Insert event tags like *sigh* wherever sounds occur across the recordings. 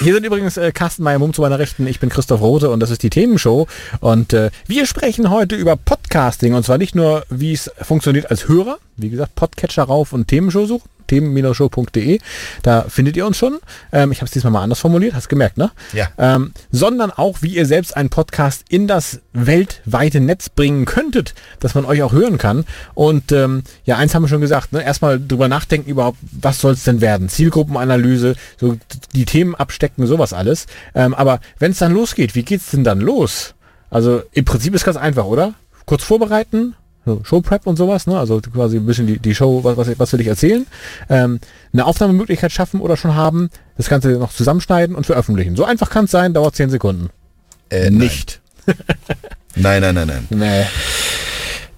Hier sind übrigens äh, Carsten Meyer-Mumm zu meiner Rechten. Ich bin Christoph Rote und das ist die Themenshow. Und äh, wir sprechen heute über Podcasting. Und zwar nicht nur, wie es funktioniert als Hörer. Wie gesagt, Podcatcher rauf und Themenshow suchen themen-show.de. Da findet ihr uns schon. Ähm, ich habe es diesmal mal anders formuliert, hast gemerkt, ne? Ja. Ähm, sondern auch, wie ihr selbst einen Podcast in das weltweite Netz bringen könntet, dass man euch auch hören kann. Und ähm, ja, eins haben wir schon gesagt, ne? erstmal drüber nachdenken überhaupt, was soll es denn werden? Zielgruppenanalyse, so die Themen abstecken, sowas alles. Ähm, aber wenn es dann losgeht, wie geht's denn dann los? Also im Prinzip ist ganz einfach, oder? Kurz vorbereiten, so Showprep und sowas, ne? also quasi ein bisschen die, die Show, was, was, was will ich erzählen, ähm, eine Aufnahmemöglichkeit schaffen oder schon haben, das Ganze noch zusammenschneiden und veröffentlichen. So einfach kann es sein, dauert 10 Sekunden. Äh, Nicht. *laughs* Nein, nein, nein, nein. Nee.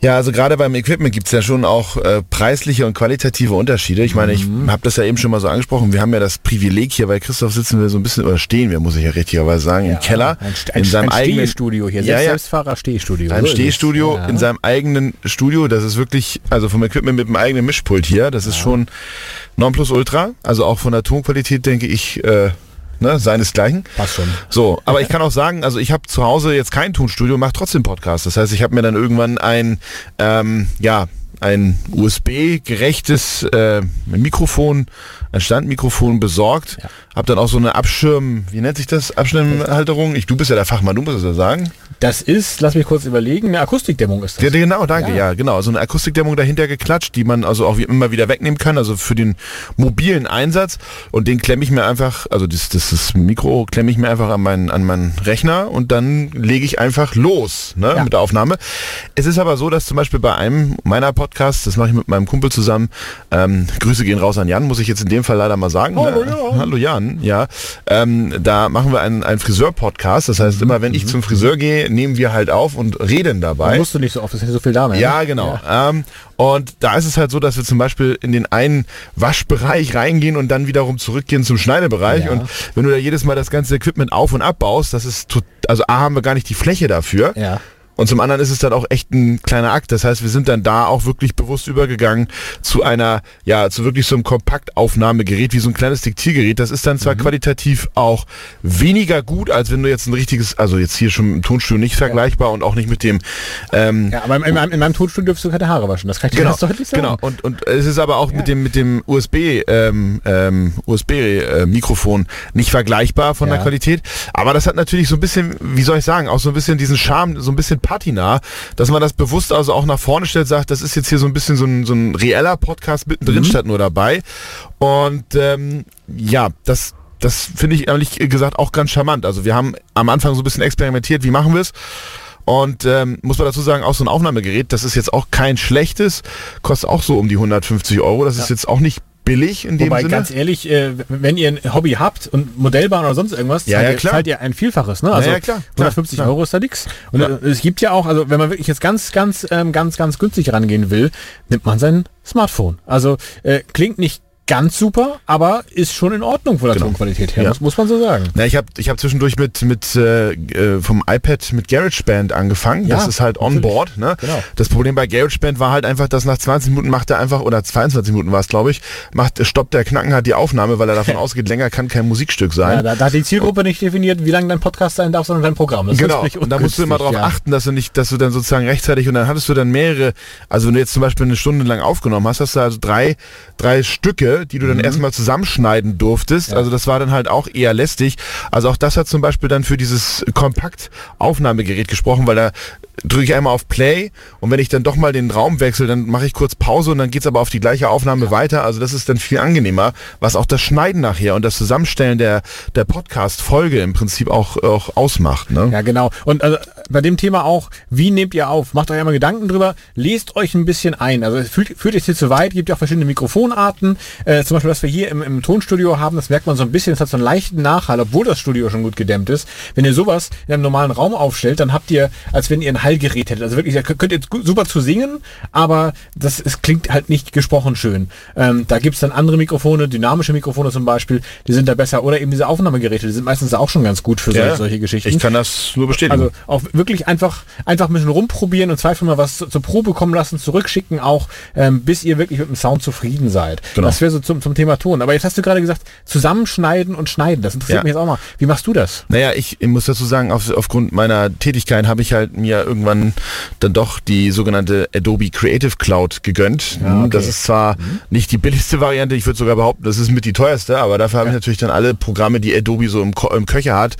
Ja, also gerade beim Equipment gibt's ja schon auch äh, preisliche und qualitative Unterschiede. Ich meine, ich habe das ja eben schon mal so angesprochen. Wir haben ja das Privileg hier bei Christoph sitzen wir so ein bisschen, oder stehen wir, muss ich ja richtigerweise sagen, im Keller. Ein, ein, in seinem ein eigenen Stehstudio hier, Ja, ja. Selbstfahrer Stehstudio. Ein So es. Stehstudio Ja. in seinem eigenen Studio. Das ist wirklich, also vom Equipment mit dem eigenen Mischpult hier. Das ist schon Nonplusultra. Also auch von der Tonqualität denke ich, äh, ne, seinesgleichen. Passt schon. So, aber ich kann auch sagen, also ich habe zu Hause jetzt kein Tonstudio, mache trotzdem Podcast. Das heißt, ich habe mir dann irgendwann ein, ähm, ja, ein USB-gerechtes äh, Mikrofon, ein Standmikrofon besorgt. Ja. Hab dann auch so eine Abschirm, wie nennt sich das? Abschirmhalterung. Ich, du bist ja der Fachmann, du musst es ja sagen. Das ist, lass mich kurz überlegen, eine Akustikdämmung ist das. Ja, genau, danke, Ja. ja. genau. So eine Akustikdämmung dahinter geklatscht, die man also auch immer wieder wegnehmen kann, also für den mobilen Einsatz. Und den klemme ich mir einfach, also das, das, das Mikro klemme ich mir einfach an meinen, an meinen Rechner und dann lege ich einfach los ne, Ja. mit der Aufnahme. Es ist aber so, dass zum Beispiel bei einem meiner Podcasts, das mache ich mit meinem Kumpel zusammen, ähm, Grüße gehen raus an Jan, muss ich jetzt in dem Fall leider mal sagen. Hallo, ne? Jan. Hallo Jan, ja. Ähm, da machen wir einen, einen Friseur-Podcast. Das heißt, immer wenn ich zum Friseur gehe, nehmen wir halt auf und reden Da dabei. musst du nicht so oft, es ist so viel da. ne? Ja, genau. Ähm, und da ist es halt so, dass wir zum Beispiel in den einen Waschbereich reingehen und dann wiederum zurückgehen zum Schneidebereich. Ja. Und wenn du da jedes Mal das ganze Equipment auf und abbaust, das ist, also A, haben wir gar nicht die Fläche dafür. Ja. Und zum anderen ist es dann auch echt ein kleiner Akt. Das heißt, wir sind dann da auch wirklich bewusst übergegangen zu einer, ja, zu wirklich so einem Kompaktaufnahmegerät, wie so ein kleines Diktiergerät. Das ist dann Mhm. zwar qualitativ auch weniger gut, als wenn du jetzt ein richtiges, also jetzt hier schon im Tonstudio nicht vergleichbar und auch nicht mit dem, ähm, Ja, aber in, meinem, in meinem Tonstudio dürfst du keine Haare waschen. Das kann ich dir Genau, ganz deutlich sagen. genau. Und, und es ist aber auch mit dem mit dem USB ähm, ähm, USB äh, Mikrofon nicht vergleichbar von Ja. der Qualität. Aber das hat natürlich so ein bisschen, wie soll ich sagen, auch so ein bisschen diesen Charme, so ein bisschen Patina, dass man das bewusst also auch nach vorne stellt, sagt, das ist jetzt hier so ein bisschen so ein, so ein reeller Podcast mittendrin statt nur dabei. Und ähm, ja, das das finde ich ehrlich gesagt auch ganz charmant. Also wir haben am Anfang so ein bisschen experimentiert, wie machen wir es? Und ähm, muss man dazu sagen, auch so ein Aufnahmegerät, das ist jetzt auch kein schlechtes, kostet auch so um die 150 Euro. Das ist jetzt auch nicht billig in dem Wobei, Sinne. ganz ehrlich, äh, wenn ihr ein Hobby habt und Modellbahn oder sonst irgendwas, Ja, zahlt, ja, ihr, klar. zahlt ihr ein Vielfaches. Ne? Also ja, klar, klar, 150 klar. Euro ist da nix. Und Ja. äh, es gibt ja auch, also wenn man wirklich jetzt ganz, ganz, ähm, ganz, ganz günstig rangehen will, nimmt man sein Smartphone. Also äh, klingt nicht ganz super, aber ist schon in Ordnung von der Genau. Tonqualität her, Ja. muss, muss man so sagen. Na, ich habe ich hab zwischendurch mit, mit äh, äh, vom iPad mit GarageBand angefangen. Ja, das ist halt natürlich. on-board. Ne? Genau. Das Problem bei GarageBand war halt einfach, dass nach 20 Minuten macht er einfach, oder 22 Minuten war es, glaube ich, macht, stoppt der Knacken hat die Aufnahme, weil er davon *laughs* ausgeht, länger kann kein Musikstück sein. Ja, da, da hat die Zielgruppe nicht definiert, wie lange dein Podcast sein darf, sondern dein Programm. Das Genau. Und da musst du immer darauf ja. achten, dass du nicht, dass du dann sozusagen rechtzeitig und dann hattest du dann mehrere, also wenn du jetzt zum Beispiel eine Stunde lang aufgenommen hast, hast du also drei, drei Stücke, die du Mhm. dann erstmal zusammenschneiden durftest. Also das war dann halt auch eher lästig. Also auch das hat zum Beispiel dann für dieses Kompakt-Aufnahmegerät gesprochen, weil da drücke ich einmal auf Play und wenn ich dann doch mal den Raum wechsle, dann mache ich kurz Pause und dann geht's aber auf die gleiche Aufnahme weiter. Also das ist dann viel angenehmer, was auch das Schneiden nachher und das Zusammenstellen der, der Podcast-Folge im Prinzip auch, auch ausmacht. Ne? Ja, genau. Und also, bei dem Thema auch, wie nehmt ihr auf? Macht euch einmal Gedanken drüber, lest euch ein bisschen ein. Also es führt, führt jetzt hier zu weit, gibt ja auch verschiedene Mikrofonarten. Äh, zum Beispiel, was wir hier im, im Tonstudio haben, das merkt man so ein bisschen, es hat so einen leichten Nachhall, obwohl das Studio schon gut gedämmt ist. Wenn ihr sowas in einem normalen Raum aufstellt, dann habt ihr, als wenn ihr ein Hallgerät hättet. Also wirklich, ihr könnt jetzt super zu singen, aber das es klingt halt nicht gesprochen schön. Ähm, da gibt's dann andere Mikrofone, dynamische Mikrofone zum Beispiel, die sind da besser. Oder eben diese Aufnahmegeräte, die sind meistens auch schon ganz gut für Ja, solche, solche Geschichten. Ich kann das nur bestätigen. Also auch wirklich einfach, einfach ein bisschen rumprobieren und zweifel mal was zu- zur Probe kommen lassen, zurückschicken auch, ähm, bis ihr wirklich mit dem Sound zufrieden seid. Genau. Das wäre so zum, zum Thema Ton. Aber jetzt hast du gerade gesagt, zusammenschneiden und schneiden. Das interessiert Ja. mich jetzt auch mal. Wie machst du das? Naja, ich muss dazu sagen, auf, aufgrund meiner Tätigkeit habe ich halt mir irgendwann dann doch die sogenannte Adobe Creative Cloud gegönnt. Ja, okay. Das ist zwar nicht die billigste *laughs* Variante, ich würde sogar behaupten, das ist mit die teuerste, aber dafür habe ich natürlich dann alle Programme, die Adobe so im, Ko im Köcher hat,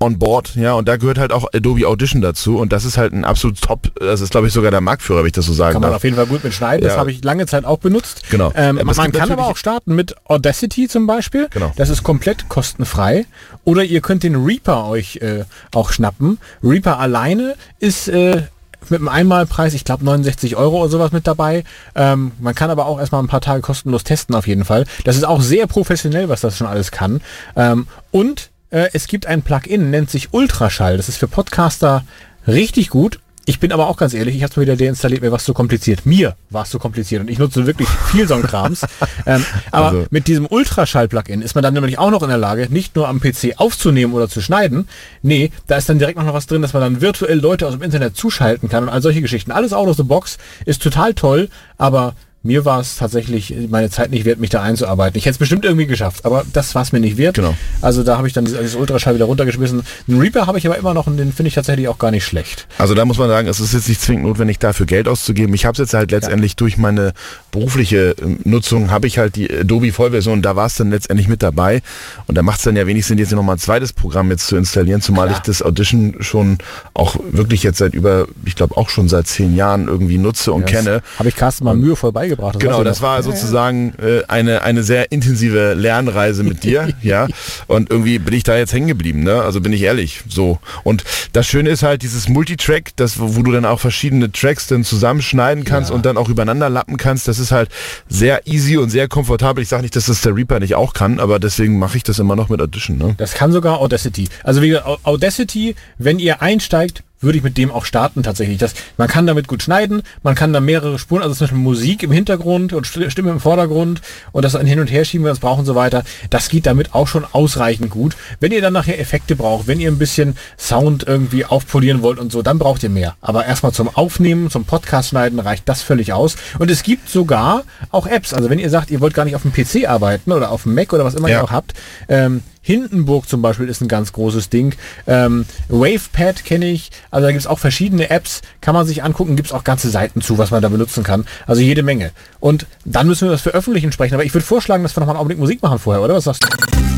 on board, ja, und da gehört halt auch Adobe Audition dazu und das ist halt ein absolut top, das ist glaube ich sogar der Marktführer, wenn ich das so sagen Kann man darf. auf jeden Fall gut mit schneiden. Das Ja. habe ich lange Zeit auch benutzt. Genau. Ähm, Aber man kann aber auch starten mit Audacity zum Beispiel. Genau. Das ist komplett kostenfrei. Oder ihr könnt den Reaper euch äh, auch schnappen. Reaper alleine ist äh, mit einem Einmalpreis, ich glaube 69 Euro oder sowas mit dabei. Ähm, man kann aber auch erstmal ein paar Tage kostenlos testen auf jeden Fall. Das ist auch sehr professionell, was das schon alles kann. Ähm, und äh, es gibt ein Plugin, nennt sich Ultraschall. Das ist für Podcaster richtig gut. Ich bin aber auch ganz ehrlich, ich habe es mir wieder deinstalliert, mir war es zu kompliziert. Mir war es zu kompliziert und ich nutze wirklich viel so ein Krams. *laughs* ähm, aber Also- mit diesem Ultraschall-Plugin ist man dann nämlich auch noch in der Lage, nicht nur am PC aufzunehmen oder zu schneiden. Nee, da ist dann direkt noch was drin, dass man dann virtuell Leute aus dem Internet zuschalten kann und all solche Geschichten. Alles out of the box ist total toll, aber mir war es tatsächlich meine Zeit nicht wert, mich da einzuarbeiten. Ich hätte es bestimmt irgendwie geschafft, aber das war es mir nicht wert. Genau. Also da habe ich dann dieses, Ultraschall wieder runtergeschmissen. Einen Reaper habe ich aber immer noch und den finde ich tatsächlich auch gar nicht schlecht. Also da muss man sagen, es ist jetzt nicht zwingend notwendig, dafür Geld auszugeben. Ich habe es jetzt halt letztendlich durch meine berufliche ähm, Nutzung, habe ich halt die Adobe Vollversion, da war es dann letztendlich mit dabei. Und da macht es dann ja wenig Sinn, jetzt noch mal ein zweites Programm jetzt zu installieren, zumal Klar. ich das Audition schon auch wirklich jetzt seit über, ich glaube auch schon seit zehn Jahren irgendwie nutze und kenne. Habe ich Carsten mal mühevoll beigebracht. das Genau, weiß ich das war sozusagen äh, eine, eine sehr intensive Lernreise mit dir, *laughs* ja. Und irgendwie bin ich da jetzt hängen geblieben, ne? Also bin ich ehrlich, so. Und das Schöne ist halt dieses Multitrack, das, wo du dann auch verschiedene Tracks dann zusammenschneiden kannst Ja. und dann auch übereinander lappen kannst. Das ist halt sehr easy und sehr komfortabel. Ich sage nicht, dass das der Reaper nicht auch kann, aber deswegen mache ich das immer noch mit Audition, ne? Das kann sogar Audacity. Also wie Audacity, wenn ihr einsteigt, würde ich mit dem auch starten tatsächlich. Das, man kann damit gut schneiden, man kann da mehrere Spuren, also zum Beispiel Musik im Hintergrund und St- Stimme im Vordergrund und das dann hin und her schieben, wenn wir es brauchen und so weiter. Das geht damit auch schon ausreichend gut. Wenn ihr dann nachher Effekte braucht, wenn ihr ein bisschen Sound irgendwie aufpolieren wollt und so, dann braucht ihr mehr. Aber erstmal zum Aufnehmen, zum Podcast schneiden reicht das völlig aus. Und es gibt sogar auch Apps. Also wenn ihr sagt, ihr wollt gar nicht auf dem PC arbeiten oder auf dem Mac oder was immer Ja. ihr auch habt, ähm, Hindenburg zum Beispiel ist ein ganz großes Ding. Ähm, WavePad kenne ich. Also da gibt es auch verschiedene Apps. Kann man sich angucken. Gibt es auch ganze Seiten zu, was man da benutzen kann. Also jede Menge. Und dann müssen wir das veröffentlichen sprechen. Aber ich würde vorschlagen, dass wir nochmal einen Augenblick Musik machen vorher, oder? Was sagst du?